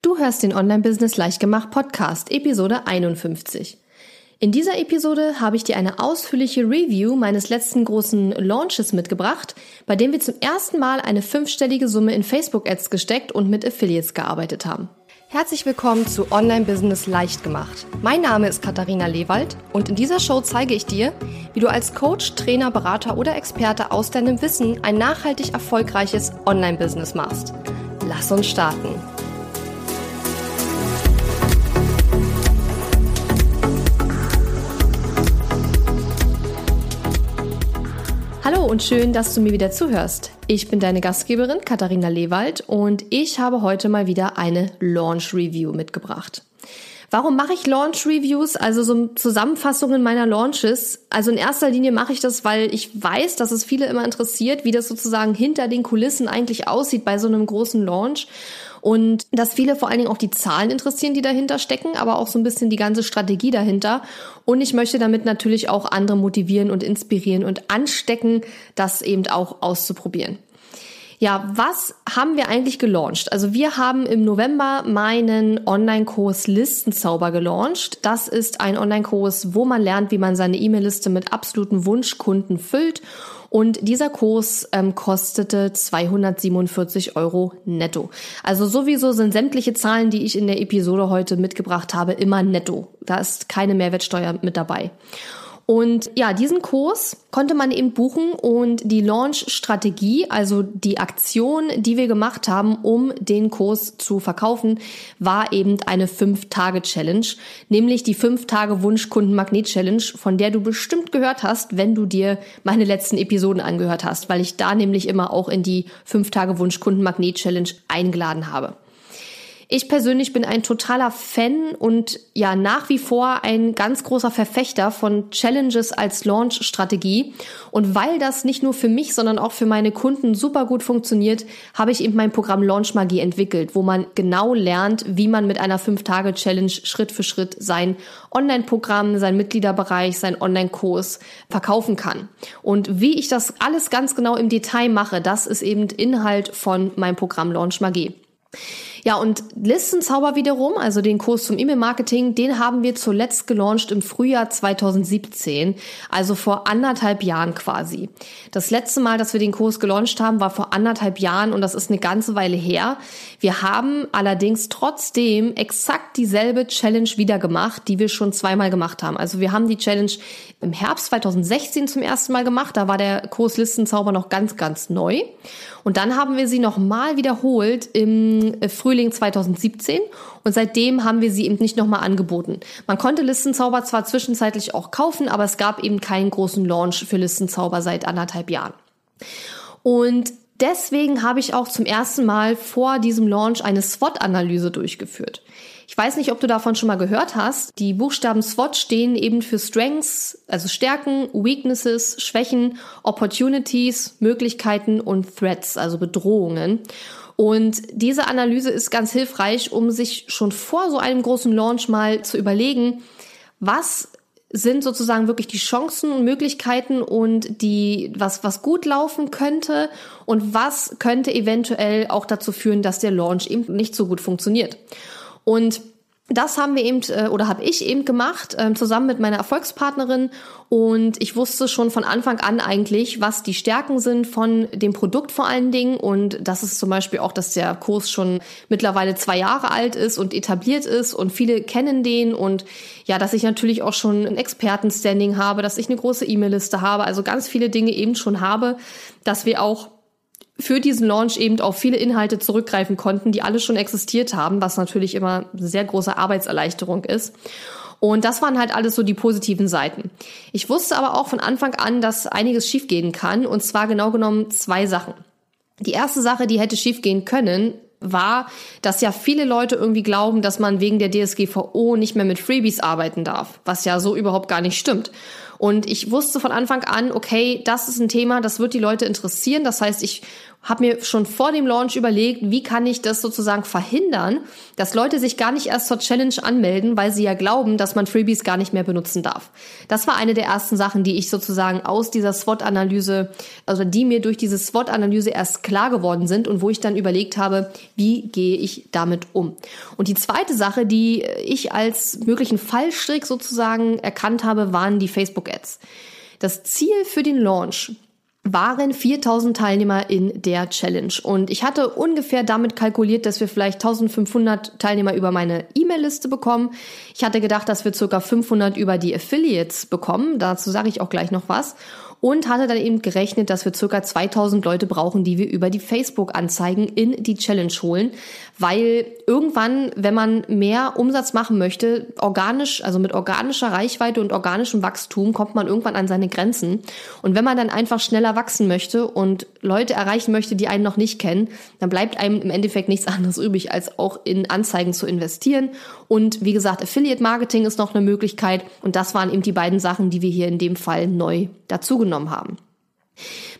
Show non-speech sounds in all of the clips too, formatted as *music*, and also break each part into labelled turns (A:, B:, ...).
A: Du hörst den Online-Business Leichtgemacht Podcast, Episode 51. In dieser Episode habe ich dir eine ausführliche Review meines letzten großen Launches mitgebracht, bei dem wir zum ersten Mal eine fünfstellige Summe in Facebook-Ads gesteckt und mit Affiliates gearbeitet haben. Herzlich willkommen zu Online-Business Leichtgemacht. Mein Name ist Katharina Lewald und in dieser Show zeige ich dir, wie du als Coach, Trainer, Berater oder Experte aus deinem Wissen ein nachhaltig erfolgreiches Online-Business machst. Lass uns starten. Hallo und schön, dass du mir wieder zuhörst. Ich bin deine Gastgeberin Katharina Lewald und ich habe heute mal wieder eine Launch Review mitgebracht. Warum mache ich Launch Reviews, also so Zusammenfassungen meiner Launches? Also in erster Linie mache ich das, weil ich weiß, dass es viele immer interessiert, wie das sozusagen hinter den Kulissen eigentlich aussieht bei so einem großen Launch und dass viele vor allen Dingen auch die Zahlen interessieren, die dahinter stecken, aber auch so ein bisschen die ganze Strategie dahinter. Und ich möchte damit natürlich auch andere motivieren und inspirieren und anstecken, das eben auch auszuprobieren. Ja, was haben wir eigentlich gelauncht? Also wir haben im November meinen Online-Kurs Listenzauber gelauncht. Das ist ein Online-Kurs, wo man lernt, wie man seine E-Mail-Liste mit absoluten Wunschkunden füllt und dieser Kurs ähm, kostete 247 Euro netto. Also sowieso sind sämtliche Zahlen, die ich in der Episode heute mitgebracht habe, immer netto. Da ist keine Mehrwertsteuer mit dabei. Und ja, diesen Kurs konnte man eben buchen und die Launch-Strategie, also die Aktion, die wir gemacht haben, um den Kurs zu verkaufen, war eben eine 5-Tage-Challenge, nämlich die 5-Tage-Wunschkunden-Magnet-Challenge, von der du bestimmt gehört hast, wenn du dir meine letzten Episoden angehört hast, weil ich da nämlich immer auch in die 5-Tage-Wunschkunden-Magnet-Challenge eingeladen habe. Ich persönlich bin ein totaler Fan und ja nach wie vor ein ganz großer Verfechter von Challenges als Launch-Strategie. Und weil das nicht nur für mich, sondern auch für meine Kunden super gut funktioniert, habe ich eben mein Programm Launch Magie entwickelt, wo man genau lernt, wie man mit einer 5-Tage-Challenge Schritt für Schritt sein Online-Programm, sein Mitgliederbereich, sein Online-Kurs verkaufen kann. Und wie ich das alles ganz genau im Detail mache, das ist eben Inhalt von meinem Programm Launch Magie. Ja, und Listenzauber wiederum, also den Kurs zum E-Mail-Marketing, den haben wir zuletzt gelauncht im Frühjahr 2017, also vor anderthalb Jahren quasi. Das letzte Mal, dass wir den Kurs gelauncht haben, war vor anderthalb Jahren und das ist eine ganze Weile her. Wir haben allerdings trotzdem exakt dieselbe Challenge wieder gemacht, die wir schon zweimal gemacht haben. Also wir haben die Challenge im Herbst 2016 zum ersten Mal gemacht. Da war der Kurs Listenzauber noch ganz, ganz neu. Und dann haben wir sie nochmal wiederholt im Frühling 2017 und seitdem haben wir sie eben nicht nochmal angeboten. Man konnte Listenzauber zwar zwischenzeitlich auch kaufen, aber es gab eben keinen großen Launch für Listenzauber seit anderthalb Jahren. Und deswegen habe ich auch zum ersten Mal vor diesem Launch eine SWOT-Analyse durchgeführt. Ich weiß nicht, ob du davon schon mal gehört hast. Die Buchstaben SWOT stehen eben für Strengths, also Stärken, Weaknesses, Schwächen, Opportunities, Möglichkeiten und Threats, also Bedrohungen. Und diese Analyse ist ganz hilfreich, um sich schon vor so einem großen Launch mal zu überlegen, was sind sozusagen wirklich die Chancen und Möglichkeiten und die, was, was gut laufen könnte und was könnte eventuell auch dazu führen, dass der Launch eben nicht so gut funktioniert. Und das haben wir eben äh, oder habe ich eben gemacht ähm, zusammen mit meiner Erfolgspartnerin. Und ich wusste schon von Anfang an eigentlich, was die Stärken sind von dem Produkt vor allen Dingen. Und das ist zum Beispiel auch, dass der Kurs schon mittlerweile zwei Jahre alt ist und etabliert ist und viele kennen den. Und ja, dass ich natürlich auch schon ein Expertenstanding habe, dass ich eine große E-Mail-Liste habe, also ganz viele Dinge eben schon habe, dass wir auch für diesen Launch eben auf viele Inhalte zurückgreifen konnten, die alle schon existiert haben, was natürlich immer eine sehr große Arbeitserleichterung ist. Und das waren halt alles so die positiven Seiten. Ich wusste aber auch von Anfang an, dass einiges schiefgehen kann, und zwar genau genommen zwei Sachen. Die erste Sache, die hätte schiefgehen können, war, dass ja viele Leute irgendwie glauben, dass man wegen der DSGVO nicht mehr mit Freebies arbeiten darf, was ja so überhaupt gar nicht stimmt. Und ich wusste von Anfang an, okay, das ist ein Thema, das wird die Leute interessieren. Das heißt, ich habe mir schon vor dem Launch überlegt, wie kann ich das sozusagen verhindern, dass Leute sich gar nicht erst zur Challenge anmelden, weil sie ja glauben, dass man Freebies gar nicht mehr benutzen darf. Das war eine der ersten Sachen, die ich sozusagen aus dieser SWOT-Analyse, also die mir durch diese SWOT-Analyse erst klar geworden sind und wo ich dann überlegt habe, wie gehe ich damit um. Und die zweite Sache, die ich als möglichen Fallstrick sozusagen erkannt habe, waren die Facebook-Ads. Das Ziel für den Launch waren 4000 Teilnehmer in der Challenge. Und ich hatte ungefähr damit kalkuliert, dass wir vielleicht 1500 Teilnehmer über meine E-Mail-Liste bekommen. Ich hatte gedacht, dass wir circa 500 über die Affiliates bekommen. Dazu sage ich auch gleich noch was und hatte dann eben gerechnet, dass wir circa 2000 Leute brauchen, die wir über die Facebook-Anzeigen in die Challenge holen, weil irgendwann, wenn man mehr Umsatz machen möchte, organisch, also mit organischer Reichweite und organischem Wachstum, kommt man irgendwann an seine Grenzen. Und wenn man dann einfach schneller wachsen möchte und Leute erreichen möchte, die einen noch nicht kennen, dann bleibt einem im Endeffekt nichts anderes übrig, als auch in Anzeigen zu investieren. Und wie gesagt, Affiliate Marketing ist noch eine Möglichkeit. Und das waren eben die beiden Sachen, die wir hier in dem Fall neu dazugenommen haben.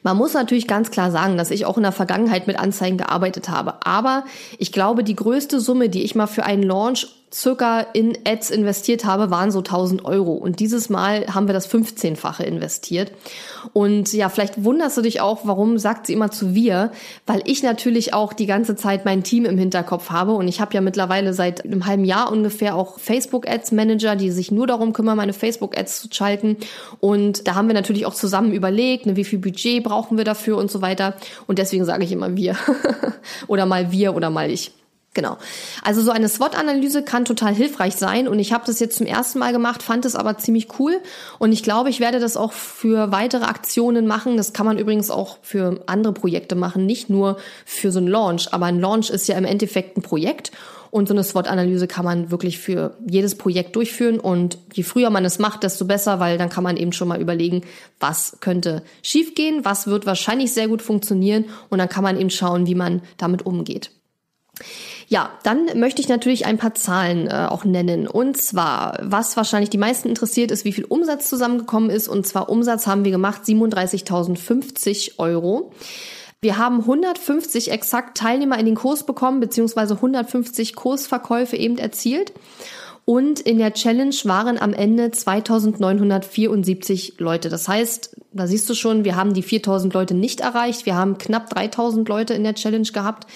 A: Man muss natürlich ganz klar sagen, dass ich auch in der Vergangenheit mit Anzeigen gearbeitet habe. Aber ich glaube, die größte Summe, die ich mal für einen Launch circa in Ads investiert habe, waren so 1000 Euro. Und dieses Mal haben wir das 15-fache investiert. Und ja, vielleicht wunderst du dich auch, warum sagt sie immer zu wir? Weil ich natürlich auch die ganze Zeit mein Team im Hinterkopf habe. Und ich habe ja mittlerweile seit einem halben Jahr ungefähr auch Facebook-Ads-Manager, die sich nur darum kümmern, meine Facebook-Ads zu schalten. Und da haben wir natürlich auch zusammen überlegt, ne, wie viel Budget brauchen wir dafür und so weiter. Und deswegen sage ich immer wir. *laughs* oder mal wir oder mal ich. Genau. Also so eine SWOT-Analyse kann total hilfreich sein und ich habe das jetzt zum ersten Mal gemacht, fand es aber ziemlich cool und ich glaube, ich werde das auch für weitere Aktionen machen. Das kann man übrigens auch für andere Projekte machen, nicht nur für so einen Launch, aber ein Launch ist ja im Endeffekt ein Projekt und so eine SWOT-Analyse kann man wirklich für jedes Projekt durchführen und je früher man es macht, desto besser, weil dann kann man eben schon mal überlegen, was könnte schiefgehen, was wird wahrscheinlich sehr gut funktionieren und dann kann man eben schauen, wie man damit umgeht. Ja, dann möchte ich natürlich ein paar Zahlen äh, auch nennen. Und zwar, was wahrscheinlich die meisten interessiert, ist, wie viel Umsatz zusammengekommen ist. Und zwar Umsatz haben wir gemacht 37.050 Euro. Wir haben 150 exakt Teilnehmer in den Kurs bekommen, beziehungsweise 150 Kursverkäufe eben erzielt. Und in der Challenge waren am Ende 2974 Leute. Das heißt, da siehst du schon, wir haben die 4000 Leute nicht erreicht. Wir haben knapp 3000 Leute in der Challenge gehabt.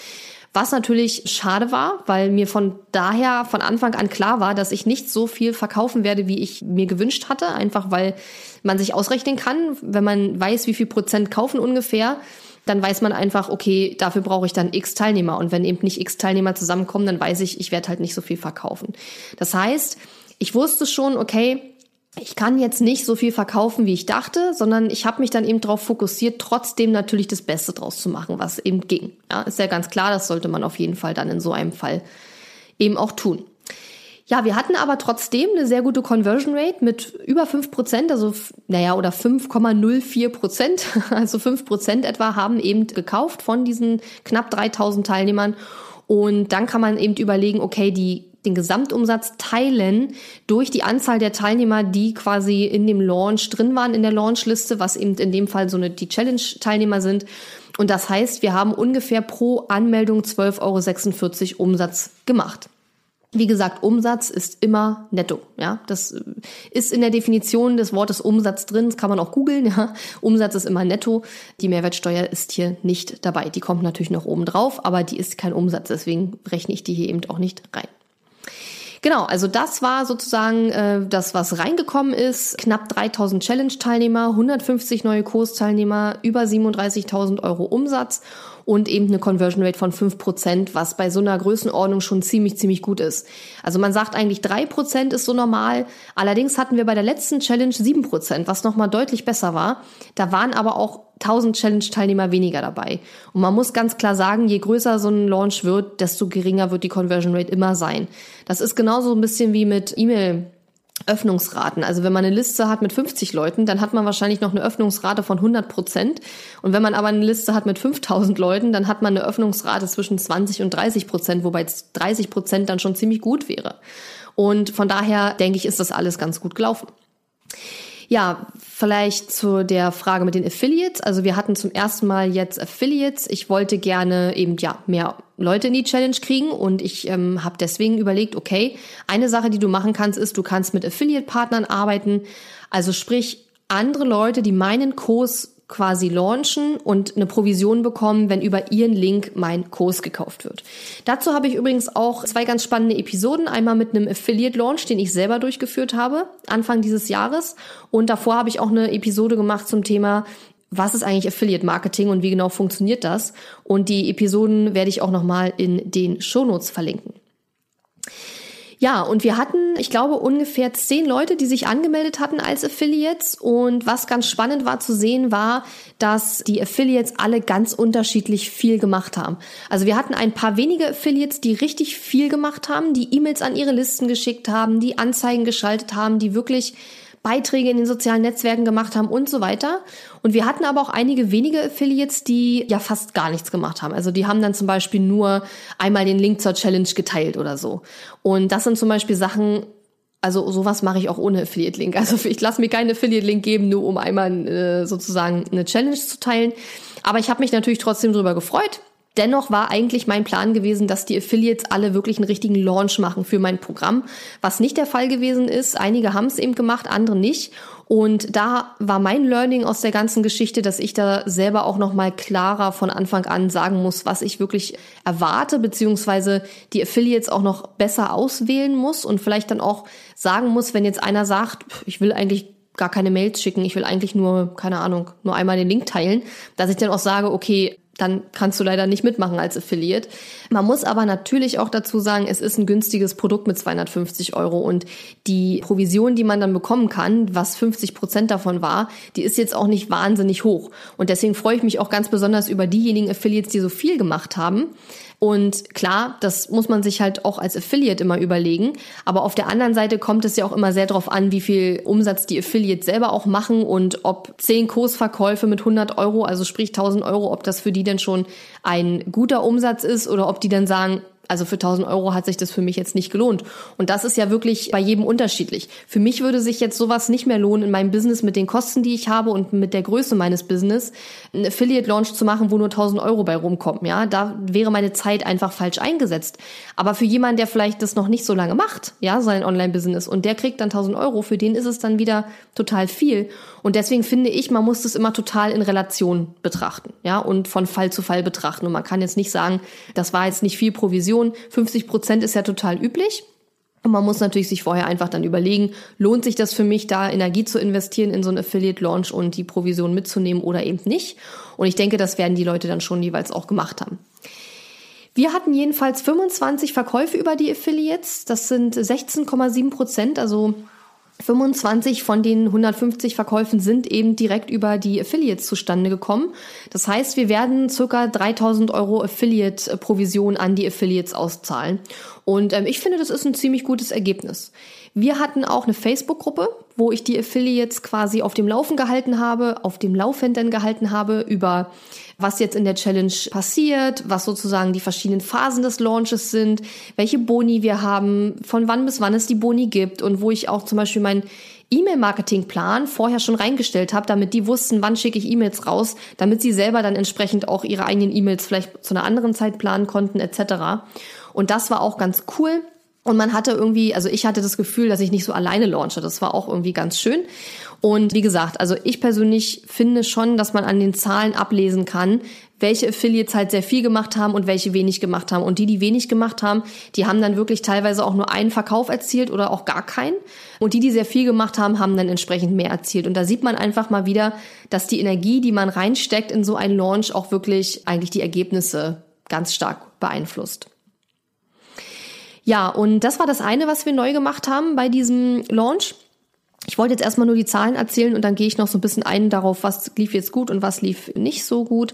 A: Was natürlich schade war, weil mir von daher von Anfang an klar war, dass ich nicht so viel verkaufen werde, wie ich mir gewünscht hatte. Einfach weil man sich ausrechnen kann, wenn man weiß, wie viel Prozent kaufen ungefähr, dann weiß man einfach, okay, dafür brauche ich dann x Teilnehmer. Und wenn eben nicht x Teilnehmer zusammenkommen, dann weiß ich, ich werde halt nicht so viel verkaufen. Das heißt, ich wusste schon, okay, ich kann jetzt nicht so viel verkaufen, wie ich dachte, sondern ich habe mich dann eben darauf fokussiert, trotzdem natürlich das Beste draus zu machen, was eben ging. Ja, ist ja ganz klar, das sollte man auf jeden Fall dann in so einem Fall eben auch tun. Ja, wir hatten aber trotzdem eine sehr gute Conversion Rate mit über fünf Prozent, also naja, oder 5,04 Prozent, *laughs* also fünf Prozent etwa haben eben gekauft von diesen knapp 3000 Teilnehmern. Und dann kann man eben überlegen, okay, die den Gesamtumsatz teilen durch die Anzahl der Teilnehmer, die quasi in dem Launch drin waren in der Launchliste, was eben in dem Fall so eine die Challenge-Teilnehmer sind. Und das heißt, wir haben ungefähr pro Anmeldung 12,46 Euro Umsatz gemacht. Wie gesagt, Umsatz ist immer netto. Ja, das ist in der Definition des Wortes Umsatz drin. Das kann man auch googeln. *laughs* Ja, Umsatz ist immer netto. Die Mehrwertsteuer ist hier nicht dabei. Die kommt natürlich noch oben drauf, aber die ist kein Umsatz. Deswegen rechne ich die hier eben auch nicht rein. Genau, also das war sozusagen äh, das, was reingekommen ist. Knapp 3000 Challenge-Teilnehmer, 150 neue Kursteilnehmer, über 37.000 Euro Umsatz und eben eine Conversion Rate von 5%, was bei so einer Größenordnung schon ziemlich, ziemlich gut ist. Also man sagt eigentlich 3% ist so normal. Allerdings hatten wir bei der letzten Challenge 7%, was nochmal deutlich besser war. Da waren aber auch 1000 Challenge-Teilnehmer weniger dabei. Und man muss ganz klar sagen, je größer so ein Launch wird, desto geringer wird die Conversion Rate immer sein. Das ist genauso ein bisschen wie mit E-Mail Öffnungsraten. Also wenn man eine Liste hat mit 50 Leuten, dann hat man wahrscheinlich noch eine Öffnungsrate von 100 Prozent. Und wenn man aber eine Liste hat mit 5000 Leuten, dann hat man eine Öffnungsrate zwischen 20 und 30 Prozent, wobei 30 Prozent dann schon ziemlich gut wäre. Und von daher denke ich, ist das alles ganz gut gelaufen. Ja, vielleicht zu der Frage mit den Affiliates. Also wir hatten zum ersten Mal jetzt Affiliates. Ich wollte gerne eben ja mehr Leute in die Challenge kriegen und ich ähm, habe deswegen überlegt, okay, eine Sache, die du machen kannst, ist, du kannst mit Affiliate-Partnern arbeiten. Also sprich, andere Leute, die meinen Kurs quasi launchen und eine Provision bekommen, wenn über ihren Link mein Kurs gekauft wird. Dazu habe ich übrigens auch zwei ganz spannende Episoden. Einmal mit einem Affiliate Launch, den ich selber durchgeführt habe, Anfang dieses Jahres. Und davor habe ich auch eine Episode gemacht zum Thema, was ist eigentlich Affiliate Marketing und wie genau funktioniert das? Und die Episoden werde ich auch nochmal in den Shownotes verlinken. Ja, und wir hatten, ich glaube, ungefähr zehn Leute, die sich angemeldet hatten als Affiliates. Und was ganz spannend war zu sehen, war, dass die Affiliates alle ganz unterschiedlich viel gemacht haben. Also wir hatten ein paar wenige Affiliates, die richtig viel gemacht haben, die E-Mails an ihre Listen geschickt haben, die Anzeigen geschaltet haben, die wirklich Beiträge in den sozialen Netzwerken gemacht haben und so weiter. Und wir hatten aber auch einige wenige Affiliates, die ja fast gar nichts gemacht haben. Also die haben dann zum Beispiel nur einmal den Link zur Challenge geteilt oder so. Und das sind zum Beispiel Sachen, also sowas mache ich auch ohne Affiliate-Link. Also ich lasse mir keinen Affiliate-Link geben, nur um einmal äh, sozusagen eine Challenge zu teilen. Aber ich habe mich natürlich trotzdem darüber gefreut, Dennoch war eigentlich mein Plan gewesen, dass die Affiliates alle wirklich einen richtigen Launch machen für mein Programm, was nicht der Fall gewesen ist. Einige haben es eben gemacht, andere nicht. Und da war mein Learning aus der ganzen Geschichte, dass ich da selber auch noch mal klarer von Anfang an sagen muss, was ich wirklich erwarte, beziehungsweise die Affiliates auch noch besser auswählen muss und vielleicht dann auch sagen muss, wenn jetzt einer sagt, ich will eigentlich gar keine Mails schicken, ich will eigentlich nur, keine Ahnung, nur einmal den Link teilen, dass ich dann auch sage, okay, dann kannst du leider nicht mitmachen als Affiliate. Man muss aber natürlich auch dazu sagen, es ist ein günstiges Produkt mit 250 Euro und die Provision, die man dann bekommen kann, was 50 Prozent davon war, die ist jetzt auch nicht wahnsinnig hoch. Und deswegen freue ich mich auch ganz besonders über diejenigen Affiliates, die so viel gemacht haben. Und klar, das muss man sich halt auch als Affiliate immer überlegen. Aber auf der anderen Seite kommt es ja auch immer sehr darauf an, wie viel Umsatz die Affiliates selber auch machen und ob zehn Kursverkäufe mit 100 Euro, also sprich 1000 Euro, ob das für die denn schon ein guter Umsatz ist oder ob die dann sagen, also für 1000 Euro hat sich das für mich jetzt nicht gelohnt. Und das ist ja wirklich bei jedem unterschiedlich. Für mich würde sich jetzt sowas nicht mehr lohnen in meinem Business mit den Kosten, die ich habe und mit der Größe meines Business, einen Affiliate Launch zu machen, wo nur 1000 Euro bei rumkommen. Ja, da wäre meine Zeit einfach falsch eingesetzt. Aber für jemanden, der vielleicht das noch nicht so lange macht, ja, sein Online-Business und der kriegt dann 1000 Euro, für den ist es dann wieder total viel. Und deswegen finde ich, man muss das immer total in Relation betrachten, ja, und von Fall zu Fall betrachten. Und man kann jetzt nicht sagen, das war jetzt nicht viel Provision. 50 Prozent ist ja total üblich. Und man muss natürlich sich vorher einfach dann überlegen, lohnt sich das für mich, da Energie zu investieren in so einen Affiliate Launch und die Provision mitzunehmen oder eben nicht. Und ich denke, das werden die Leute dann schon jeweils auch gemacht haben. Wir hatten jedenfalls 25 Verkäufe über die Affiliates. Das sind 16,7 Prozent, also 25 von den 150 Verkäufen sind eben direkt über die Affiliates zustande gekommen. Das heißt, wir werden circa 3000 Euro Affiliate-Provision an die Affiliates auszahlen. Und ähm, ich finde, das ist ein ziemlich gutes Ergebnis. Wir hatten auch eine Facebook-Gruppe, wo ich die Affiliates quasi auf dem Laufen gehalten habe, auf dem Laufenden gehalten habe über was jetzt in der Challenge passiert, was sozusagen die verschiedenen Phasen des Launches sind, welche Boni wir haben, von wann bis wann es die Boni gibt und wo ich auch zum Beispiel meinen E-Mail-Marketing-Plan vorher schon reingestellt habe, damit die wussten, wann schicke ich E-Mails raus, damit sie selber dann entsprechend auch ihre eigenen E-Mails vielleicht zu einer anderen Zeit planen konnten etc. Und das war auch ganz cool. Und man hatte irgendwie, also ich hatte das Gefühl, dass ich nicht so alleine launche. Das war auch irgendwie ganz schön. Und wie gesagt, also ich persönlich finde schon, dass man an den Zahlen ablesen kann, welche Affiliates halt sehr viel gemacht haben und welche wenig gemacht haben. Und die, die wenig gemacht haben, die haben dann wirklich teilweise auch nur einen Verkauf erzielt oder auch gar keinen. Und die, die sehr viel gemacht haben, haben dann entsprechend mehr erzielt. Und da sieht man einfach mal wieder, dass die Energie, die man reinsteckt in so einen Launch, auch wirklich eigentlich die Ergebnisse ganz stark beeinflusst. Ja, und das war das eine, was wir neu gemacht haben bei diesem Launch. Ich wollte jetzt erstmal nur die Zahlen erzählen und dann gehe ich noch so ein bisschen ein darauf, was lief jetzt gut und was lief nicht so gut.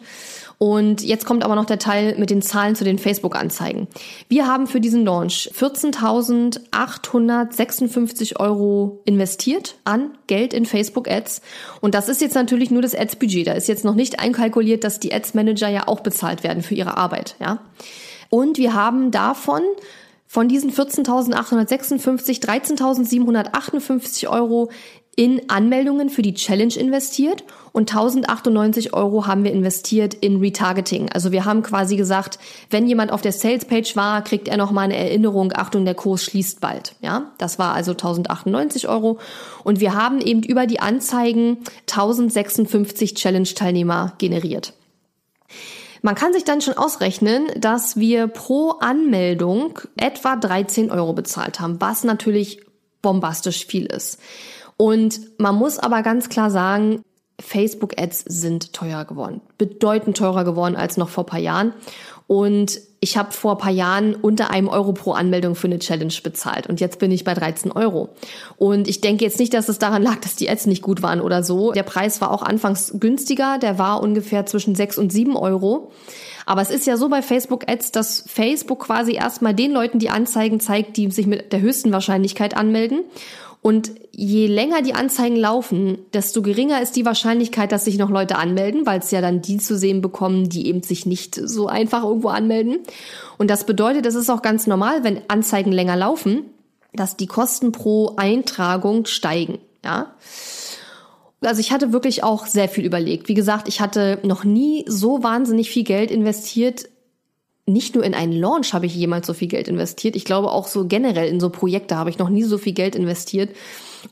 A: Und jetzt kommt aber noch der Teil mit den Zahlen zu den Facebook-Anzeigen. Wir haben für diesen Launch 14.856 Euro investiert an Geld in Facebook-Ads. Und das ist jetzt natürlich nur das Ads-Budget. Da ist jetzt noch nicht einkalkuliert, dass die Ads-Manager ja auch bezahlt werden für ihre Arbeit, ja. Und wir haben davon von diesen 14.856, 13.758 Euro in Anmeldungen für die Challenge investiert und 1098 Euro haben wir investiert in Retargeting. Also wir haben quasi gesagt, wenn jemand auf der Salespage war, kriegt er nochmal eine Erinnerung, Achtung, der Kurs schließt bald. Ja, das war also 1098 Euro. Und wir haben eben über die Anzeigen 1056 Challenge-Teilnehmer generiert. Man kann sich dann schon ausrechnen, dass wir pro Anmeldung etwa 13 Euro bezahlt haben, was natürlich bombastisch viel ist. Und man muss aber ganz klar sagen, Facebook-Ads sind teuer geworden, bedeutend teurer geworden als noch vor paar Jahren. Und ich habe vor paar Jahren unter einem Euro pro Anmeldung für eine Challenge bezahlt und jetzt bin ich bei 13 Euro. Und ich denke jetzt nicht, dass es daran lag, dass die Ads nicht gut waren oder so. Der Preis war auch anfangs günstiger, der war ungefähr zwischen 6 und 7 Euro. Aber es ist ja so bei Facebook Ads, dass Facebook quasi erstmal den Leuten die Anzeigen zeigt, die sich mit der höchsten Wahrscheinlichkeit anmelden. Und je länger die Anzeigen laufen, desto geringer ist die Wahrscheinlichkeit, dass sich noch Leute anmelden, weil es ja dann die zu sehen bekommen, die eben sich nicht so einfach irgendwo anmelden. Und das bedeutet, es ist auch ganz normal, wenn Anzeigen länger laufen, dass die Kosten pro Eintragung steigen. Ja. Also ich hatte wirklich auch sehr viel überlegt. Wie gesagt, ich hatte noch nie so wahnsinnig viel Geld investiert nicht nur in einen Launch habe ich jemals so viel Geld investiert. Ich glaube auch so generell in so Projekte habe ich noch nie so viel Geld investiert.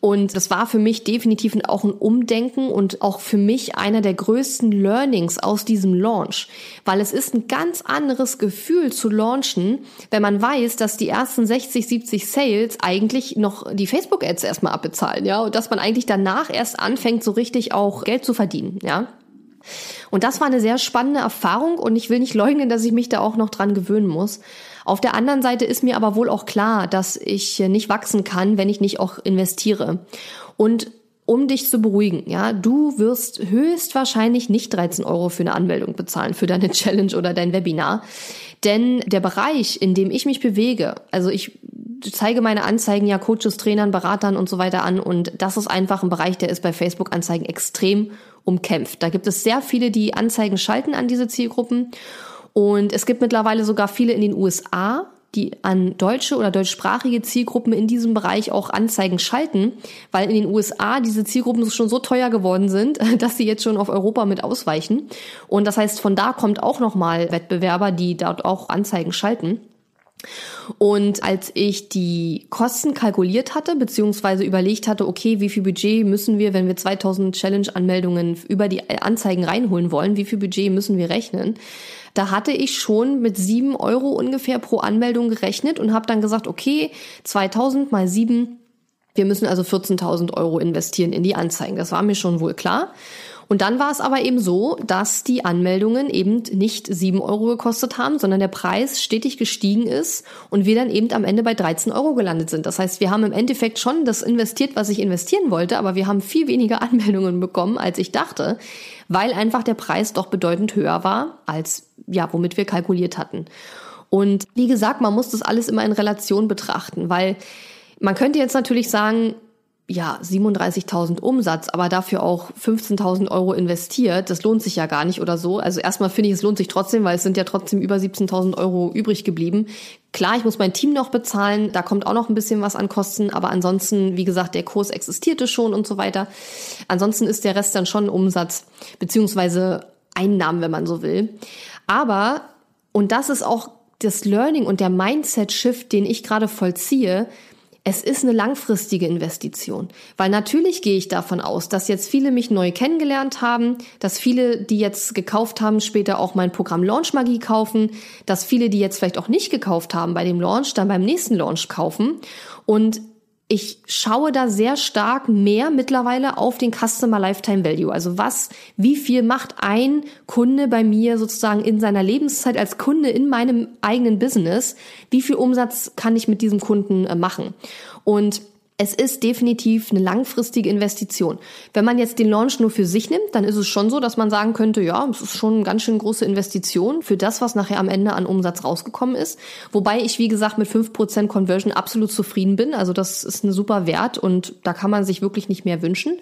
A: Und das war für mich definitiv auch ein Umdenken und auch für mich einer der größten Learnings aus diesem Launch. Weil es ist ein ganz anderes Gefühl zu launchen, wenn man weiß, dass die ersten 60, 70 Sales eigentlich noch die Facebook-Ads erstmal abbezahlen, ja. Und dass man eigentlich danach erst anfängt, so richtig auch Geld zu verdienen, ja. Und das war eine sehr spannende Erfahrung und ich will nicht leugnen, dass ich mich da auch noch dran gewöhnen muss. Auf der anderen Seite ist mir aber wohl auch klar, dass ich nicht wachsen kann, wenn ich nicht auch investiere. Und um dich zu beruhigen, ja, du wirst höchstwahrscheinlich nicht 13 Euro für eine Anmeldung bezahlen, für deine *laughs* Challenge oder dein Webinar. Denn der Bereich, in dem ich mich bewege, also ich zeige meine Anzeigen ja Coaches, Trainern, Beratern und so weiter an und das ist einfach ein Bereich, der ist bei Facebook-Anzeigen extrem umkämpft. Da gibt es sehr viele, die Anzeigen schalten an diese Zielgruppen. Und es gibt mittlerweile sogar viele in den USA, die an deutsche oder deutschsprachige Zielgruppen in diesem Bereich auch Anzeigen schalten, weil in den USA diese Zielgruppen schon so teuer geworden sind, *laughs* dass sie jetzt schon auf Europa mit ausweichen. Und das heißt, von da kommt auch nochmal Wettbewerber, die dort auch Anzeigen schalten. Und als ich die Kosten kalkuliert hatte, beziehungsweise überlegt hatte, okay, wie viel Budget müssen wir, wenn wir 2000 Challenge-Anmeldungen über die Anzeigen reinholen wollen, wie viel Budget müssen wir rechnen, da hatte ich schon mit sieben Euro ungefähr pro Anmeldung gerechnet und habe dann gesagt, okay, 2000 mal sieben, wir müssen also 14.000 Euro investieren in die Anzeigen. Das war mir schon wohl klar. Und dann war es aber eben so, dass die Anmeldungen eben nicht sieben Euro gekostet haben, sondern der Preis stetig gestiegen ist und wir dann eben am Ende bei 13 Euro gelandet sind. Das heißt, wir haben im Endeffekt schon das investiert, was ich investieren wollte, aber wir haben viel weniger *laughs* Anmeldungen bekommen, als ich dachte, weil einfach der Preis doch bedeutend höher war, als ja, womit wir kalkuliert hatten. Und wie gesagt, man muss das alles immer in Relation betrachten, weil man könnte jetzt natürlich sagen, ja, 37.000 Umsatz, aber dafür auch 15.000 Euro investiert, das lohnt sich ja gar nicht oder so. Also erstmal finde ich, es lohnt sich trotzdem, weil es sind ja trotzdem über 17.000 Euro übrig geblieben. Klar, ich muss mein Team noch bezahlen, da kommt auch noch ein bisschen was an Kosten, aber ansonsten, wie gesagt, der Kurs existierte schon und so weiter. Ansonsten ist der Rest dann schon Umsatz, beziehungsweise Einnahmen, wenn man so will. Aber, und das ist auch das Learning und der Mindset-Shift, den ich gerade vollziehe, es ist eine langfristige Investition, weil natürlich gehe ich davon aus, dass jetzt viele mich neu kennengelernt haben, dass viele, die jetzt gekauft haben, später auch mein Programm Launch Magie kaufen, dass viele, die jetzt vielleicht auch nicht gekauft haben bei dem Launch, dann beim nächsten Launch kaufen. Und ich schaue da sehr stark mehr mittlerweile auf den Customer Lifetime Value. Also was, wie viel macht ein Kunde bei mir sozusagen in seiner Lebenszeit als Kunde in meinem eigenen Business? Wie viel Umsatz kann ich mit diesem Kunden äh, machen? Und es ist definitiv eine langfristige Investition. Wenn man jetzt den Launch nur für sich nimmt, dann ist es schon so, dass man sagen könnte, ja, es ist schon eine ganz schön große Investition für das, was nachher am Ende an Umsatz rausgekommen ist. Wobei ich, wie gesagt, mit 5% Conversion absolut zufrieden bin. Also das ist ein super Wert und da kann man sich wirklich nicht mehr wünschen.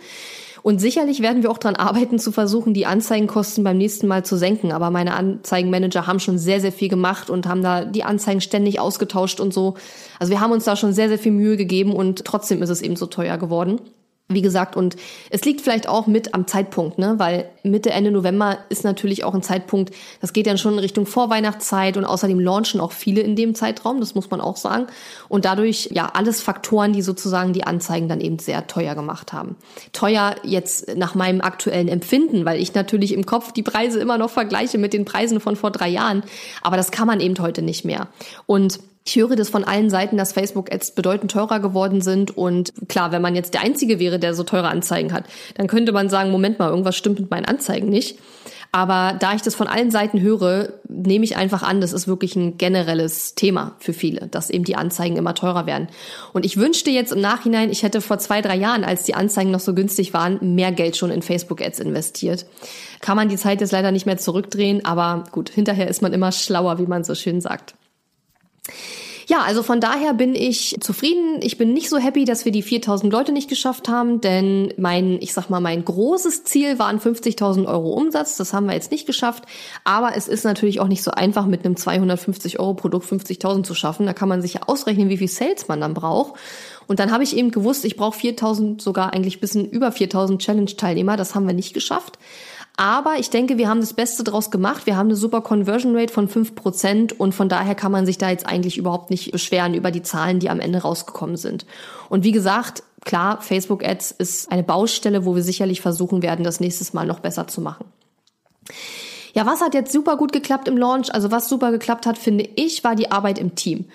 A: Und sicherlich werden wir auch dran arbeiten, zu versuchen, die Anzeigenkosten beim nächsten Mal zu senken. Aber meine Anzeigenmanager haben schon sehr, sehr viel gemacht und haben da die Anzeigen ständig ausgetauscht und so. Also wir haben uns da schon sehr, sehr viel Mühe gegeben und trotzdem ist es eben so teuer geworden. Wie gesagt, und es liegt vielleicht auch mit am Zeitpunkt, ne? weil Mitte, Ende November ist natürlich auch ein Zeitpunkt, das geht dann schon in Richtung Vorweihnachtszeit und außerdem launchen auch viele in dem Zeitraum, das muss man auch sagen. Und dadurch, ja, alles Faktoren, die sozusagen die Anzeigen dann eben sehr teuer gemacht haben. Teuer jetzt nach meinem aktuellen Empfinden, weil ich natürlich im Kopf die Preise immer noch vergleiche mit den Preisen von vor drei Jahren. Aber das kann man eben heute nicht mehr. Und ich höre das von allen Seiten, dass Facebook-Ads bedeutend teurer geworden sind. Und klar, wenn man jetzt der Einzige wäre, der so teure Anzeigen hat, dann könnte man sagen, Moment mal, irgendwas stimmt mit meinen Anzeigen nicht. Aber da ich das von allen Seiten höre, nehme ich einfach an, das ist wirklich ein generelles Thema für viele, dass eben die Anzeigen immer teurer werden. Und ich wünschte jetzt im Nachhinein, ich hätte vor zwei, drei Jahren, als die Anzeigen noch so günstig waren, mehr Geld schon in Facebook-Ads investiert. Kann man die Zeit jetzt leider nicht mehr zurückdrehen, aber gut, hinterher ist man immer schlauer, wie man so schön sagt. Ja, also von daher bin ich zufrieden. Ich bin nicht so happy, dass wir die 4000 Leute nicht geschafft haben, denn mein, ich sag mal, mein großes Ziel waren 50.000 Euro Umsatz. Das haben wir jetzt nicht geschafft. Aber es ist natürlich auch nicht so einfach, mit einem 250 Euro Produkt 50.000 zu schaffen. Da kann man sich ja ausrechnen, wie viel Sales man dann braucht. Und dann habe ich eben gewusst, ich brauche 4000, sogar eigentlich bisschen über 4000 Challenge-Teilnehmer. Das haben wir nicht geschafft. Aber ich denke, wir haben das Beste draus gemacht. Wir haben eine super Conversion Rate von fünf Prozent und von daher kann man sich da jetzt eigentlich überhaupt nicht beschweren über die Zahlen, die am Ende rausgekommen sind. Und wie gesagt, klar, Facebook Ads ist eine Baustelle, wo wir sicherlich versuchen werden, das nächstes Mal noch besser zu machen. Ja, was hat jetzt super gut geklappt im Launch? Also was super geklappt hat, finde ich, war die Arbeit im Team.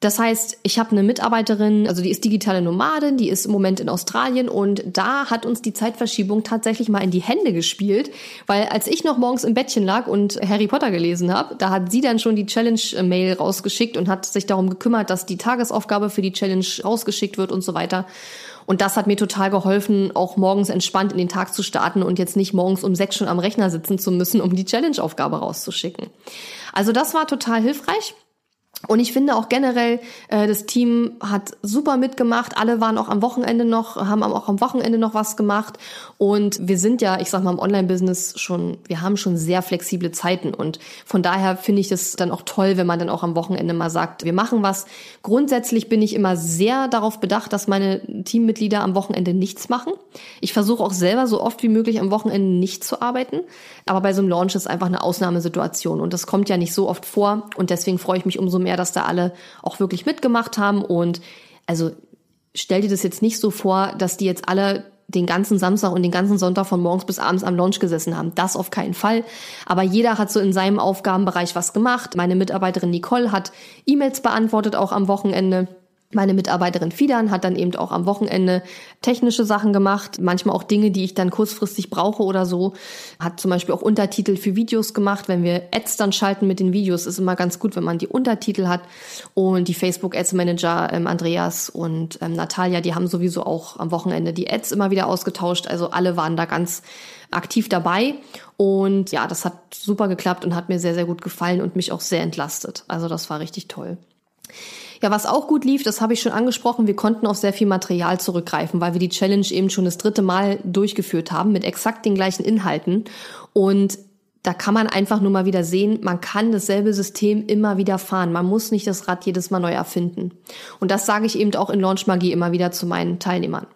A: Das heißt, ich habe eine Mitarbeiterin, also die ist digitale Nomadin, die ist im Moment in Australien und da hat uns die Zeitverschiebung tatsächlich mal in die Hände gespielt, weil als ich noch morgens im Bettchen lag und Harry Potter gelesen habe, da hat sie dann schon die Challenge-Mail rausgeschickt und hat sich darum gekümmert, dass die Tagesaufgabe für die Challenge rausgeschickt wird und so weiter. Und das hat mir total geholfen, auch morgens entspannt in den Tag zu starten und jetzt nicht morgens um sechs schon am Rechner sitzen zu müssen, um die Challenge-Aufgabe rauszuschicken. Also das war total hilfreich. Und ich finde auch generell, äh, das Team hat super mitgemacht. Alle waren auch am Wochenende noch, haben auch am Wochenende noch was gemacht. Und wir sind ja, ich sag mal, im Online-Business schon, wir haben schon sehr flexible Zeiten. Und von daher finde ich das dann auch toll, wenn man dann auch am Wochenende mal sagt, wir machen was. Grundsätzlich bin ich immer sehr darauf bedacht, dass meine Teammitglieder am Wochenende nichts machen. Ich versuche auch selber so oft wie möglich am Wochenende nicht zu arbeiten. Aber bei so einem Launch ist einfach eine Ausnahmesituation. Und das kommt ja nicht so oft vor. Und deswegen freue ich mich umso mehr, mehr, dass da alle auch wirklich mitgemacht haben. Und also stell dir das jetzt nicht so vor, dass die jetzt alle den ganzen Samstag und den ganzen Sonntag von morgens bis abends am Launch gesessen haben. Das auf keinen Fall. Aber jeder hat so in seinem Aufgabenbereich was gemacht. Meine Mitarbeiterin Nicole hat E-Mails beantwortet, auch am Wochenende. Meine Mitarbeiterin Fidan hat dann eben auch am Wochenende technische Sachen gemacht, manchmal auch Dinge, die ich dann kurzfristig brauche oder so. Hat zum Beispiel auch Untertitel für Videos gemacht. Wenn wir Ads dann schalten mit den Videos, ist immer ganz gut, wenn man die Untertitel hat. Und die Facebook Ads Manager ähm, Andreas und ähm, Natalia, die haben sowieso auch am Wochenende die Ads immer wieder ausgetauscht. Also alle waren da ganz aktiv dabei. Und ja, das hat super geklappt und hat mir sehr, sehr gut gefallen und mich auch sehr entlastet. Also das war richtig toll. Ja, was auch gut lief, das habe ich schon angesprochen, wir konnten auf sehr viel Material zurückgreifen, weil wir die Challenge eben schon das dritte Mal durchgeführt haben mit exakt den gleichen Inhalten. Und da kann man einfach nur mal wieder sehen, man kann dasselbe System immer wieder fahren. Man muss nicht das Rad jedes Mal neu erfinden. Und das sage ich eben auch in Launch Magie immer wieder zu meinen Teilnehmern.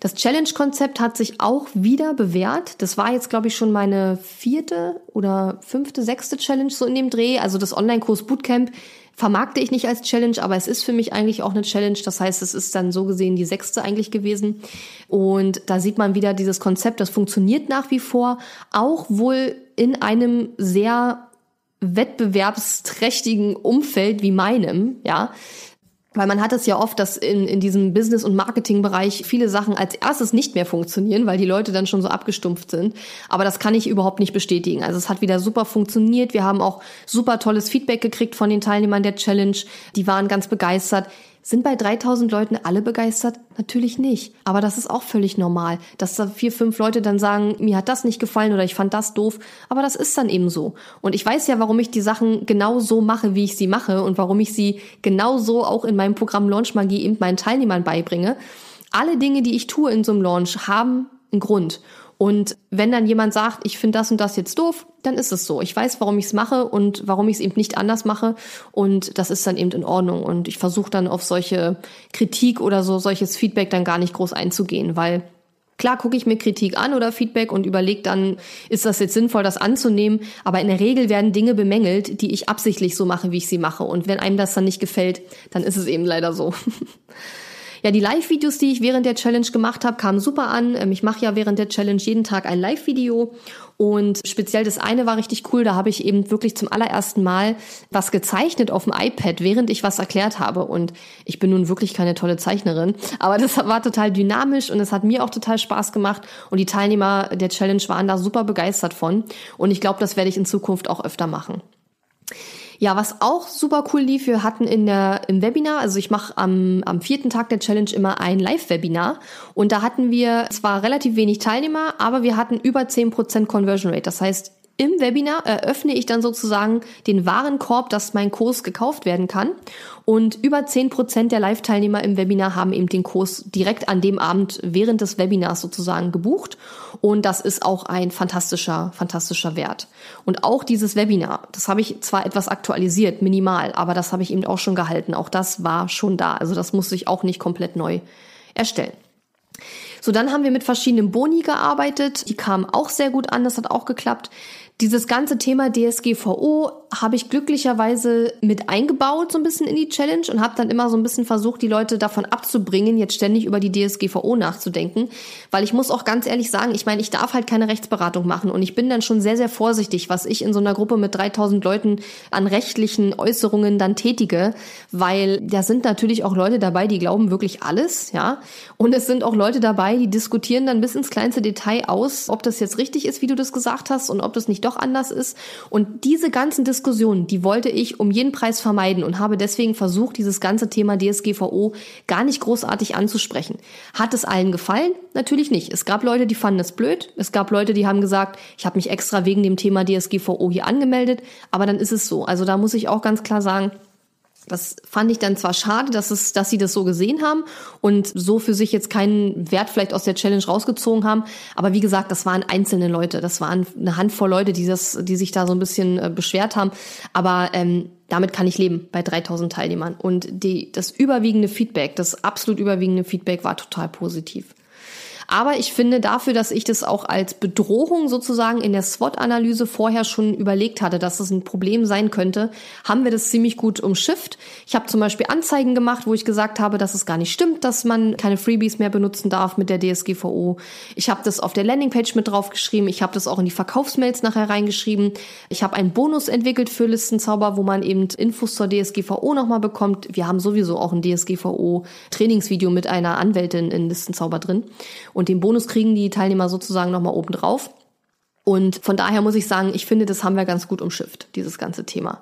A: Das Challenge-Konzept hat sich auch wieder bewährt. Das war jetzt, glaube ich, schon meine vierte oder fünfte, sechste Challenge so in dem Dreh. Also das Online-Kurs Bootcamp vermarkte ich nicht als Challenge, aber es ist für mich eigentlich auch eine Challenge. Das heißt, es ist dann so gesehen die sechste eigentlich gewesen. Und da sieht man wieder dieses Konzept, das funktioniert nach wie vor, auch wohl in einem sehr wettbewerbsträchtigen Umfeld wie meinem, ja. Weil man hat es ja oft, dass in, in diesem Business- und Marketingbereich viele Sachen als erstes nicht mehr funktionieren, weil die Leute dann schon so abgestumpft sind. Aber das kann ich überhaupt nicht bestätigen. Also es hat wieder super funktioniert. Wir haben auch super tolles Feedback gekriegt von den Teilnehmern der Challenge. Die waren ganz begeistert. Sind bei 3000 Leuten alle begeistert? Natürlich nicht. Aber das ist auch völlig normal, dass da vier, fünf Leute dann sagen, mir hat das nicht gefallen oder ich fand das doof. Aber das ist dann eben so. Und ich weiß ja, warum ich die Sachen genau so mache, wie ich sie mache und warum ich sie genau so auch in meinem Programm Launch Magie eben meinen Teilnehmern beibringe. Alle Dinge, die ich tue in so einem Launch, haben einen Grund. Und wenn dann jemand sagt, ich finde das und das jetzt doof, dann ist es so. Ich weiß, warum ich es mache und warum ich es eben nicht anders mache. Und das ist dann eben in Ordnung. Und ich versuche dann auf solche Kritik oder so, solches Feedback dann gar nicht groß einzugehen, weil Klar gucke ich mir Kritik an oder Feedback und überlege dann, ist das jetzt sinnvoll, das anzunehmen. Aber in der Regel werden Dinge bemängelt, die ich absichtlich so mache, wie ich sie mache. Und wenn einem das dann nicht gefällt, dann ist es eben leider so. *laughs* Ja, die Live-Videos, die ich während der Challenge gemacht habe, kamen super an. Ähm, ich mache ja während der Challenge jeden Tag ein Live-Video und speziell das eine war richtig cool. Da habe ich eben wirklich zum allerersten Mal was gezeichnet auf dem iPad, während ich was erklärt habe. Und ich bin nun wirklich keine tolle Zeichnerin, aber das war total dynamisch und es hat mir auch total Spaß gemacht. Und die Teilnehmer der Challenge waren da super begeistert von. Und ich glaube, das werde ich in Zukunft auch öfter machen. Ja, was auch super cool lief, wir hatten in der, im Webinar, also ich mache am, am vierten Tag der Challenge immer ein Live-Webinar und da hatten wir zwar relativ wenig Teilnehmer, aber wir hatten über 10% Conversion Rate. Das heißt, im Webinar eröffne ich dann sozusagen den Warenkorb, dass mein Kurs gekauft werden kann. Und über zehn Prozent der Live-Teilnehmer im Webinar haben eben den Kurs direkt an dem Abend während des Webinars sozusagen gebucht. Und das ist auch ein fantastischer, fantastischer Wert. Und auch dieses Webinar, das habe ich zwar etwas aktualisiert, minimal, aber das habe ich eben auch schon gehalten. Auch das war schon da. Also das musste ich auch nicht komplett neu erstellen. So, dann haben wir mit verschiedenen Boni gearbeitet. Die kamen auch sehr gut an. Das hat auch geklappt. Dieses ganze Thema DSGVO habe ich glücklicherweise mit eingebaut so ein bisschen in die Challenge und habe dann immer so ein bisschen versucht, die Leute davon abzubringen, jetzt ständig über die DSGVO nachzudenken, weil ich muss auch ganz ehrlich sagen, ich meine, ich darf halt keine Rechtsberatung machen und ich bin dann schon sehr sehr vorsichtig, was ich in so einer Gruppe mit 3000 Leuten an rechtlichen Äußerungen dann tätige, weil da sind natürlich auch Leute dabei, die glauben wirklich alles, ja, und es sind auch Leute dabei, die diskutieren dann bis ins kleinste Detail aus, ob das jetzt richtig ist, wie du das gesagt hast und ob das nicht doch anders ist. Und diese ganzen Diskussionen, die wollte ich um jeden Preis vermeiden und habe deswegen versucht, dieses ganze Thema DSGVO gar nicht großartig anzusprechen. Hat es allen gefallen? Natürlich nicht. Es gab Leute, die fanden es blöd. Es gab Leute, die haben gesagt, ich habe mich extra wegen dem Thema DSGVO hier angemeldet. Aber dann ist es so. Also da muss ich auch ganz klar sagen, das fand ich dann zwar schade, dass es, dass sie das so gesehen haben und so für sich jetzt keinen Wert vielleicht aus der Challenge rausgezogen haben. Aber wie gesagt, das waren einzelne Leute. Das waren eine Handvoll Leute, die das, die sich da so ein bisschen äh, beschwert haben. Aber ähm, damit kann ich leben bei 3000 Teilnehmern. Und die, das überwiegende Feedback, das absolut überwiegende Feedback war total positiv. Aber ich finde dafür, dass ich das auch als Bedrohung sozusagen in der SWOT-Analyse vorher schon überlegt hatte, dass es ein Problem sein könnte, haben wir das ziemlich gut umschifft. Ich habe zum Beispiel Anzeigen gemacht, wo ich gesagt habe, dass es gar nicht stimmt, dass man keine Freebies mehr benutzen darf mit der DSGVO. Ich habe das auf der Landingpage mit draufgeschrieben. Ich habe das auch in die Verkaufsmails nachher reingeschrieben. Ich habe einen Bonus entwickelt für Listenzauber, wo man eben Infos zur DSGVO nochmal bekommt. Wir haben sowieso auch ein DSGVO-Trainingsvideo mit einer Anwältin in Listenzauber drin. Und den Bonus kriegen die Teilnehmer sozusagen nochmal oben drauf. Und von daher muss ich sagen, ich finde, das haben wir ganz gut umschifft, dieses ganze Thema.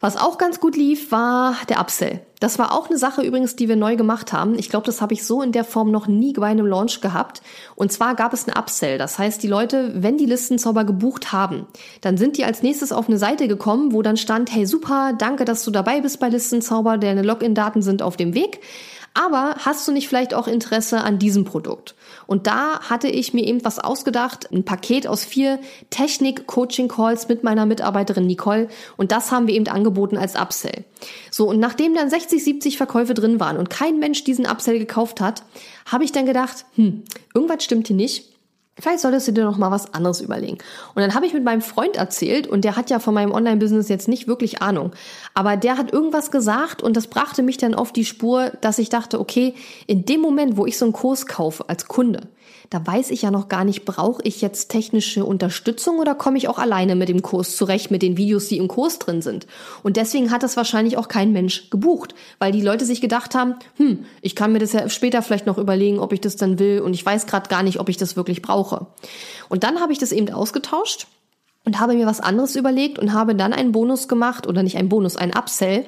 A: Was auch ganz gut lief, war der Upsell. Das war auch eine Sache übrigens, die wir neu gemacht haben. Ich glaube, das habe ich so in der Form noch nie bei einem Launch gehabt. Und zwar gab es einen Upsell. Das heißt, die Leute, wenn die Listenzauber gebucht haben, dann sind die als nächstes auf eine Seite gekommen, wo dann stand, hey super, danke, dass du dabei bist bei Listenzauber, deine Login-Daten sind auf dem Weg. Aber hast du nicht vielleicht auch Interesse an diesem Produkt? Und da hatte ich mir eben was ausgedacht, ein Paket aus vier Technik-Coaching-Calls mit meiner Mitarbeiterin Nicole. Und das haben wir eben angeboten als Upsell. So, und nachdem dann 60, 70 Verkäufe drin waren und kein Mensch diesen Upsell gekauft hat, habe ich dann gedacht, hm, irgendwas stimmt hier nicht. Vielleicht solltest du dir noch mal was anderes überlegen. Und dann habe ich mit meinem Freund erzählt und der hat ja von meinem Online-Business jetzt nicht wirklich Ahnung. Aber der hat irgendwas gesagt und das brachte mich dann auf die Spur, dass ich dachte, okay, in dem Moment, wo ich so einen Kurs kaufe als Kunde, da weiß ich ja noch gar nicht, brauche ich jetzt technische Unterstützung oder komme ich auch alleine mit dem Kurs zurecht, mit den Videos, die im Kurs drin sind. Und deswegen hat das wahrscheinlich auch kein Mensch gebucht, weil die Leute sich gedacht haben, hm, ich kann mir das ja später vielleicht noch überlegen, ob ich das dann will und ich weiß gerade gar nicht, ob ich das wirklich brauche. Und dann habe ich das eben ausgetauscht und habe mir was anderes überlegt und habe dann einen Bonus gemacht oder nicht einen Bonus, einen Upsell,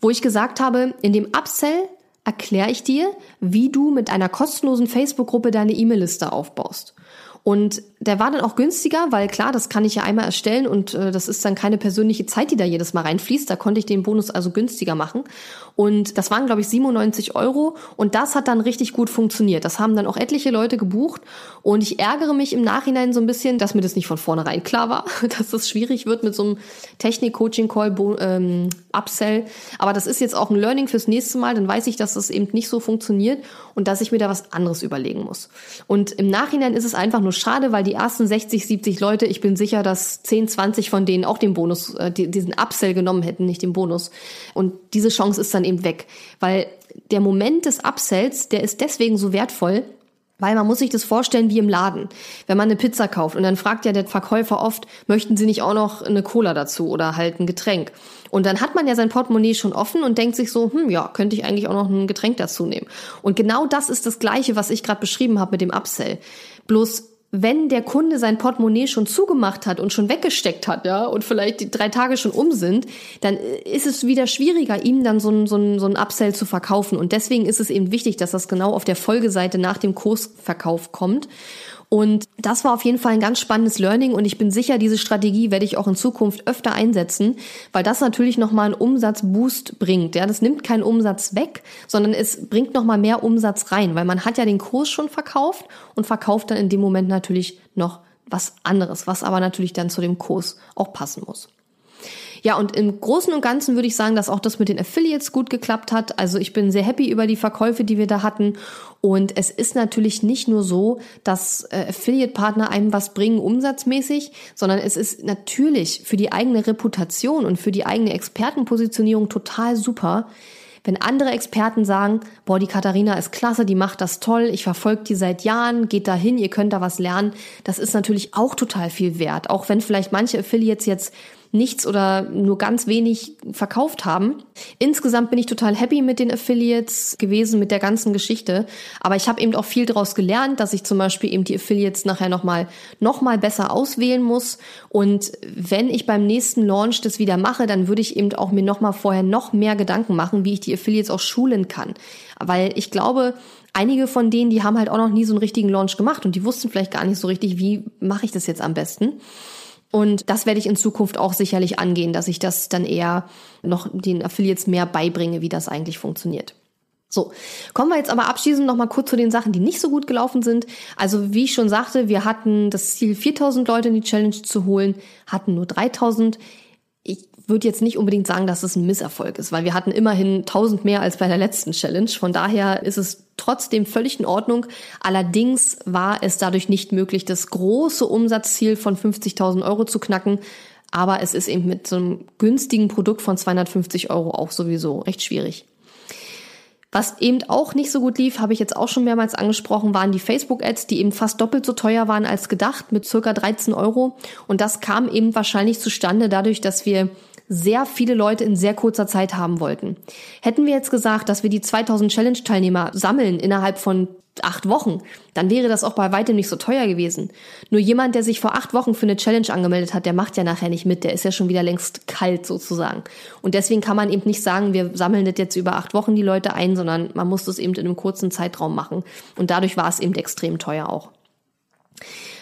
A: wo ich gesagt habe, in dem Upsell erkläre ich dir, wie du mit einer kostenlosen Facebook-Gruppe deine E-Mail-Liste aufbaust. Und der war dann auch günstiger, weil klar, das kann ich ja einmal erstellen und äh, das ist dann keine persönliche Zeit, die da jedes Mal reinfließt. Da konnte ich den Bonus also günstiger machen. Und das waren, glaube ich, 97 Euro. Und das hat dann richtig gut funktioniert. Das haben dann auch etliche Leute gebucht. Und ich ärgere mich im Nachhinein so ein bisschen, dass mir das nicht von vornherein klar war, *laughs* dass das schwierig wird mit so einem Technik-Coaching-Call ähm, Upsell. Aber das ist jetzt auch ein Learning fürs nächste Mal. Dann weiß ich, dass das eben nicht so funktioniert und dass ich mir da was anderes überlegen muss. Und im Nachhinein ist es einfach nur schade, weil die ersten 60, 70 Leute, ich bin sicher, dass 10, 20 von denen auch den Bonus, äh, diesen Upsell genommen hätten, nicht den Bonus. Und diese Chance ist dann eben weg, weil der Moment des Upsells, der ist deswegen so wertvoll, weil man muss sich das vorstellen wie im Laden. Wenn man eine Pizza kauft und dann fragt ja der Verkäufer oft, möchten Sie nicht auch noch eine Cola dazu oder halt ein Getränk? Und dann hat man ja sein Portemonnaie schon offen und denkt sich so, hm, ja, könnte ich eigentlich auch noch ein Getränk dazu nehmen. Und genau das ist das Gleiche, was ich gerade beschrieben habe mit dem Upsell. Bloß wenn der Kunde sein Portemonnaie schon zugemacht hat und schon weggesteckt hat, ja, und vielleicht die drei Tage schon um sind, dann ist es wieder schwieriger, ihm dann so ein, so ein, so ein Upsell zu verkaufen. Und deswegen ist es eben wichtig, dass das genau auf der Folgeseite nach dem Kursverkauf kommt. Und das war auf jeden Fall ein ganz spannendes Learning und ich bin sicher, diese Strategie werde ich auch in Zukunft öfter einsetzen, weil das natürlich nochmal einen Umsatzboost bringt. Ja, das nimmt keinen Umsatz weg, sondern es bringt nochmal mehr Umsatz rein, weil man hat ja den Kurs schon verkauft und verkauft dann in dem Moment natürlich noch was anderes, was aber natürlich dann zu dem Kurs auch passen muss. Ja, und im Großen und Ganzen würde ich sagen, dass auch das mit den Affiliates gut geklappt hat. Also ich bin sehr happy über die Verkäufe, die wir da hatten. Und es ist natürlich nicht nur so, dass äh, Affiliate-Partner einem was bringen umsatzmäßig, sondern es ist natürlich für die eigene Reputation und für die eigene Expertenpositionierung total super, wenn andere Experten sagen, boah, die Katharina ist klasse, die macht das toll, ich verfolge die seit Jahren, geht dahin, ihr könnt da was lernen, das ist natürlich auch total viel wert. Auch wenn vielleicht manche Affiliates jetzt nichts oder nur ganz wenig verkauft haben. Insgesamt bin ich total happy mit den Affiliates gewesen, mit der ganzen Geschichte. Aber ich habe eben auch viel daraus gelernt, dass ich zum Beispiel eben die Affiliates nachher nochmal noch mal besser auswählen muss. Und wenn ich beim nächsten Launch das wieder mache, dann würde ich eben auch mir nochmal vorher noch mehr Gedanken machen, wie ich die Affiliates auch schulen kann. Weil ich glaube, einige von denen, die haben halt auch noch nie so einen richtigen Launch gemacht und die wussten vielleicht gar nicht so richtig, wie mache ich das jetzt am besten. Und das werde ich in Zukunft auch sicherlich angehen, dass ich das dann eher noch den Affiliates mehr beibringe, wie das eigentlich funktioniert. So, kommen wir jetzt aber abschließend noch mal kurz zu den Sachen, die nicht so gut gelaufen sind. Also wie ich schon sagte, wir hatten das Ziel, 4000 Leute in die Challenge zu holen, hatten nur 3000 würde jetzt nicht unbedingt sagen, dass es ein Misserfolg ist, weil wir hatten immerhin 1000 mehr als bei der letzten Challenge. Von daher ist es trotzdem völlig in Ordnung. Allerdings war es dadurch nicht möglich, das große Umsatzziel von 50.000 Euro zu knacken. Aber es ist eben mit so einem günstigen Produkt von 250 Euro auch sowieso recht schwierig. Was eben auch nicht so gut lief, habe ich jetzt auch schon mehrmals angesprochen, waren die Facebook-Ads, die eben fast doppelt so teuer waren als gedacht, mit circa 13 Euro. Und das kam eben wahrscheinlich zustande dadurch, dass wir sehr viele Leute in sehr kurzer Zeit haben wollten. Hätten wir jetzt gesagt, dass wir die 2000 Challenge-Teilnehmer sammeln innerhalb von acht Wochen, dann wäre das auch bei weitem nicht so teuer gewesen. Nur jemand, der sich vor acht Wochen für eine Challenge angemeldet hat, der macht ja nachher nicht mit, der ist ja schon wieder längst kalt sozusagen. Und deswegen kann man eben nicht sagen, wir sammeln das jetzt über acht Wochen die Leute ein, sondern man muss das eben in einem kurzen Zeitraum machen. Und dadurch war es eben extrem teuer auch.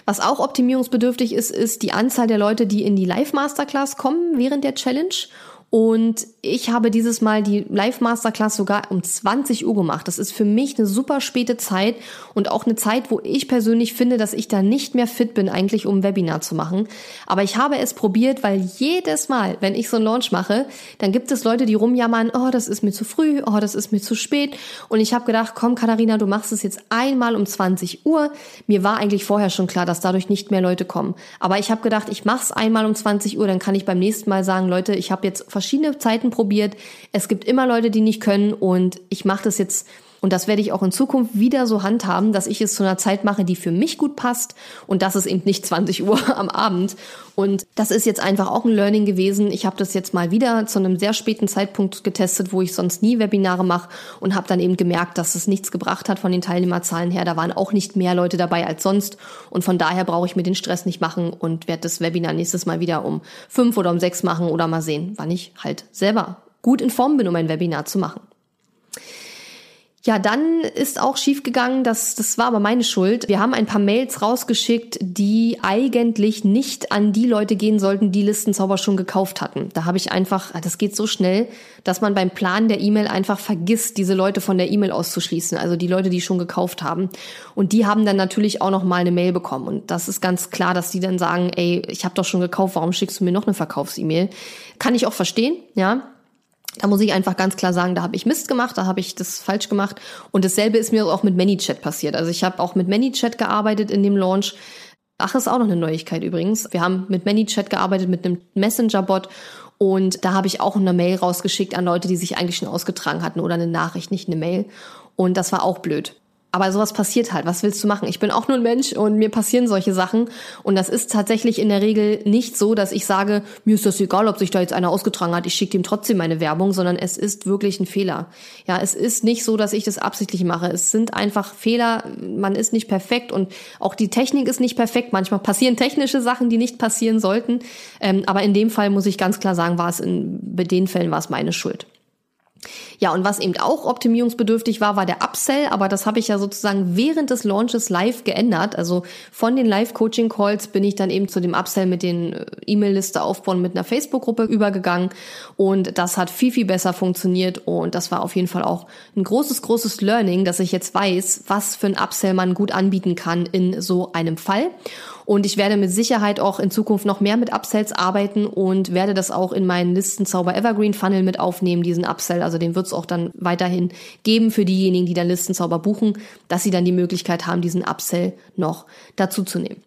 A: Was auch optimierungsbedürftig ist, ist die Anzahl der Leute, die in die Live-Masterclass kommen während der Challenge und ich habe dieses Mal die Live Masterclass sogar um 20 Uhr gemacht. Das ist für mich eine super späte Zeit und auch eine Zeit, wo ich persönlich finde, dass ich da nicht mehr fit bin, eigentlich um ein Webinar zu machen. Aber ich habe es probiert, weil jedes Mal, wenn ich so einen Launch mache, dann gibt es Leute, die rumjammern, oh, das ist mir zu früh, oh, das ist mir zu spät. Und ich habe gedacht, komm, Katharina, du machst es jetzt einmal um 20 Uhr. Mir war eigentlich vorher schon klar, dass dadurch nicht mehr Leute kommen. Aber ich habe gedacht, ich mache es einmal um 20 Uhr, dann kann ich beim nächsten Mal sagen, Leute, ich habe jetzt verschiedene Zeiten probiert. Es gibt immer Leute, die nicht können und ich mache das jetzt und das werde ich auch in Zukunft wieder so handhaben, dass ich es zu einer Zeit mache, die für mich gut passt. Und das ist eben nicht *laughs* 20 Uhr am Abend. Und das ist jetzt einfach auch ein Learning gewesen. Ich habe das jetzt mal wieder zu einem sehr späten Zeitpunkt getestet, wo ich sonst nie Webinare mache und habe dann eben gemerkt, dass es nichts gebracht hat von den Teilnehmerzahlen her. Da waren auch nicht mehr Leute dabei als sonst. Und von daher brauche ich mir den Stress nicht machen und werde das Webinar nächstes Mal wieder um fünf oder um sechs machen oder mal sehen, wann ich halt selber gut in Form bin, um ein Webinar zu machen. Ja, dann ist auch schiefgegangen, das, das war aber meine Schuld. Wir haben ein paar Mails rausgeschickt, die eigentlich nicht an die Leute gehen sollten, die Listenzauber schon gekauft hatten. Da habe ich einfach, das geht so schnell, dass man beim Plan der E-Mail einfach vergisst, diese Leute von der E-Mail auszuschließen, also die Leute, die schon gekauft haben. Und die haben dann natürlich auch noch mal eine Mail bekommen. Und das ist ganz klar, dass die dann sagen, ey, ich habe doch schon gekauft, warum schickst du mir noch eine Verkaufs-E-Mail? Kann ich auch verstehen, ja. Da muss ich einfach ganz klar sagen, da habe ich Mist gemacht, da habe ich das falsch gemacht. Und dasselbe ist mir auch mit ManyChat passiert. Also ich habe auch mit ManyChat gearbeitet in dem Launch. Ach, ist auch noch eine Neuigkeit übrigens. Wir haben mit ManyChat gearbeitet, mit einem Messenger-Bot. Und da habe ich auch eine Mail rausgeschickt an Leute, die sich eigentlich schon ausgetragen hatten oder eine Nachricht, nicht eine Mail. Und das war auch blöd. Aber sowas passiert halt. Was willst du machen? Ich bin auch nur ein Mensch und mir passieren solche Sachen. Und das ist tatsächlich in der Regel nicht so, dass ich sage, mir ist das egal, ob sich da jetzt einer ausgetragen hat, ich schicke ihm trotzdem meine Werbung, sondern es ist wirklich ein Fehler. Ja, es ist nicht so, dass ich das absichtlich mache. Es sind einfach Fehler. Man ist nicht perfekt und auch die Technik ist nicht perfekt. Manchmal passieren technische Sachen, die nicht passieren sollten. Ähm, aber in dem Fall muss ich ganz klar sagen, war es in, bei den Fällen war es meine Schuld. Ja, und was eben auch optimierungsbedürftig war, war der Upsell, aber das habe ich ja sozusagen während des Launches live geändert. Also von den Live-Coaching-Calls bin ich dann eben zu dem Upsell mit den äh, E-Mail-Liste aufbauen mit einer Facebook-Gruppe übergegangen und das hat viel, viel besser funktioniert und das war auf jeden Fall auch ein großes, großes Learning, dass ich jetzt weiß, was für ein Upsell man gut anbieten kann in so einem Fall. Und ich werde mit Sicherheit auch in Zukunft noch mehr mit Upsells arbeiten und werde das auch in meinen Listenzauber Evergreen Funnel mit aufnehmen, diesen Upsell. Also den wird es auch dann weiterhin geben für diejenigen, die dann Listenzauber buchen, dass sie dann die Möglichkeit haben, diesen Upsell noch dazu zu nehmen.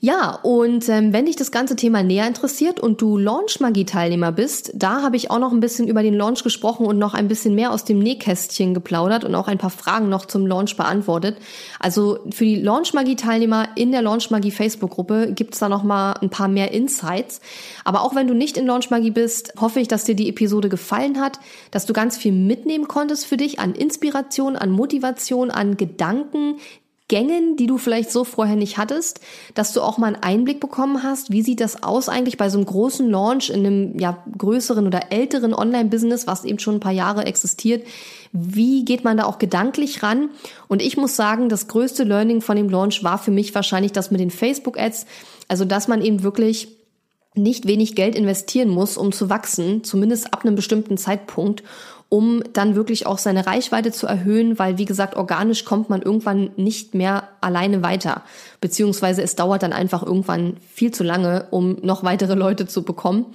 A: Ja, und ähm, wenn dich das ganze Thema näher interessiert und du Launch-Magie-Teilnehmer bist, da habe ich auch noch ein bisschen über den Launch gesprochen und noch ein bisschen mehr aus dem Nähkästchen geplaudert und auch ein paar Fragen noch zum Launch beantwortet. Also für die Launch-Magie-Teilnehmer in der Launch-Magie Facebook-Gruppe gibt's da noch mal ein paar mehr Insights. Aber auch wenn du nicht in Launch-Magie bist, hoffe ich, dass dir die Episode gefallen hat, dass du ganz viel mitnehmen konntest für dich an Inspiration, an Motivation, an Gedanken, Gängen, die du vielleicht so vorher nicht hattest, dass du auch mal einen Einblick bekommen hast, wie sieht das aus eigentlich bei so einem großen Launch in einem ja, größeren oder älteren Online-Business, was eben schon ein paar Jahre existiert. Wie geht man da auch gedanklich ran? Und ich muss sagen, das größte Learning von dem Launch war für mich wahrscheinlich das mit den Facebook-Ads. Also, dass man eben wirklich nicht wenig Geld investieren muss, um zu wachsen, zumindest ab einem bestimmten Zeitpunkt um dann wirklich auch seine Reichweite zu erhöhen, weil wie gesagt, organisch kommt man irgendwann nicht mehr alleine weiter, beziehungsweise es dauert dann einfach irgendwann viel zu lange, um noch weitere Leute zu bekommen.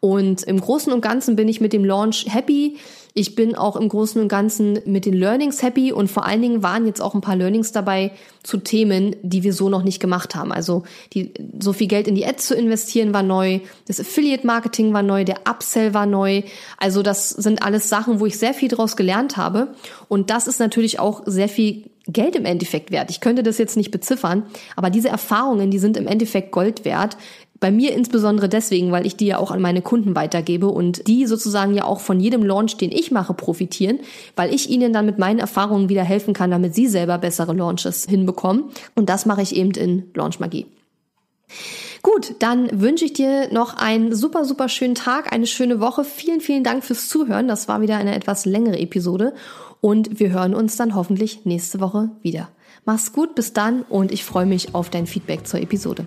A: Und im Großen und Ganzen bin ich mit dem Launch happy. Ich bin auch im Großen und Ganzen mit den Learnings happy und vor allen Dingen waren jetzt auch ein paar Learnings dabei zu Themen, die wir so noch nicht gemacht haben. Also die, so viel Geld in die Ads zu investieren war neu, das Affiliate Marketing war neu, der Upsell war neu. Also das sind alles Sachen, wo ich sehr viel daraus gelernt habe und das ist natürlich auch sehr viel Geld im Endeffekt wert. Ich könnte das jetzt nicht beziffern, aber diese Erfahrungen, die sind im Endeffekt Gold wert, bei mir insbesondere deswegen, weil ich die ja auch an meine Kunden weitergebe und die sozusagen ja auch von jedem Launch, den ich mache, profitieren, weil ich ihnen dann mit meinen Erfahrungen wieder helfen kann, damit sie selber bessere Launches hinbekommen. Und das mache ich eben in Launch Magie. Gut, dann wünsche ich dir noch einen super, super schönen Tag, eine schöne Woche. Vielen, vielen Dank fürs Zuhören. Das war wieder eine etwas längere Episode und wir hören uns dann hoffentlich nächste Woche wieder. Mach's gut, bis dann und ich freue mich auf dein Feedback zur Episode.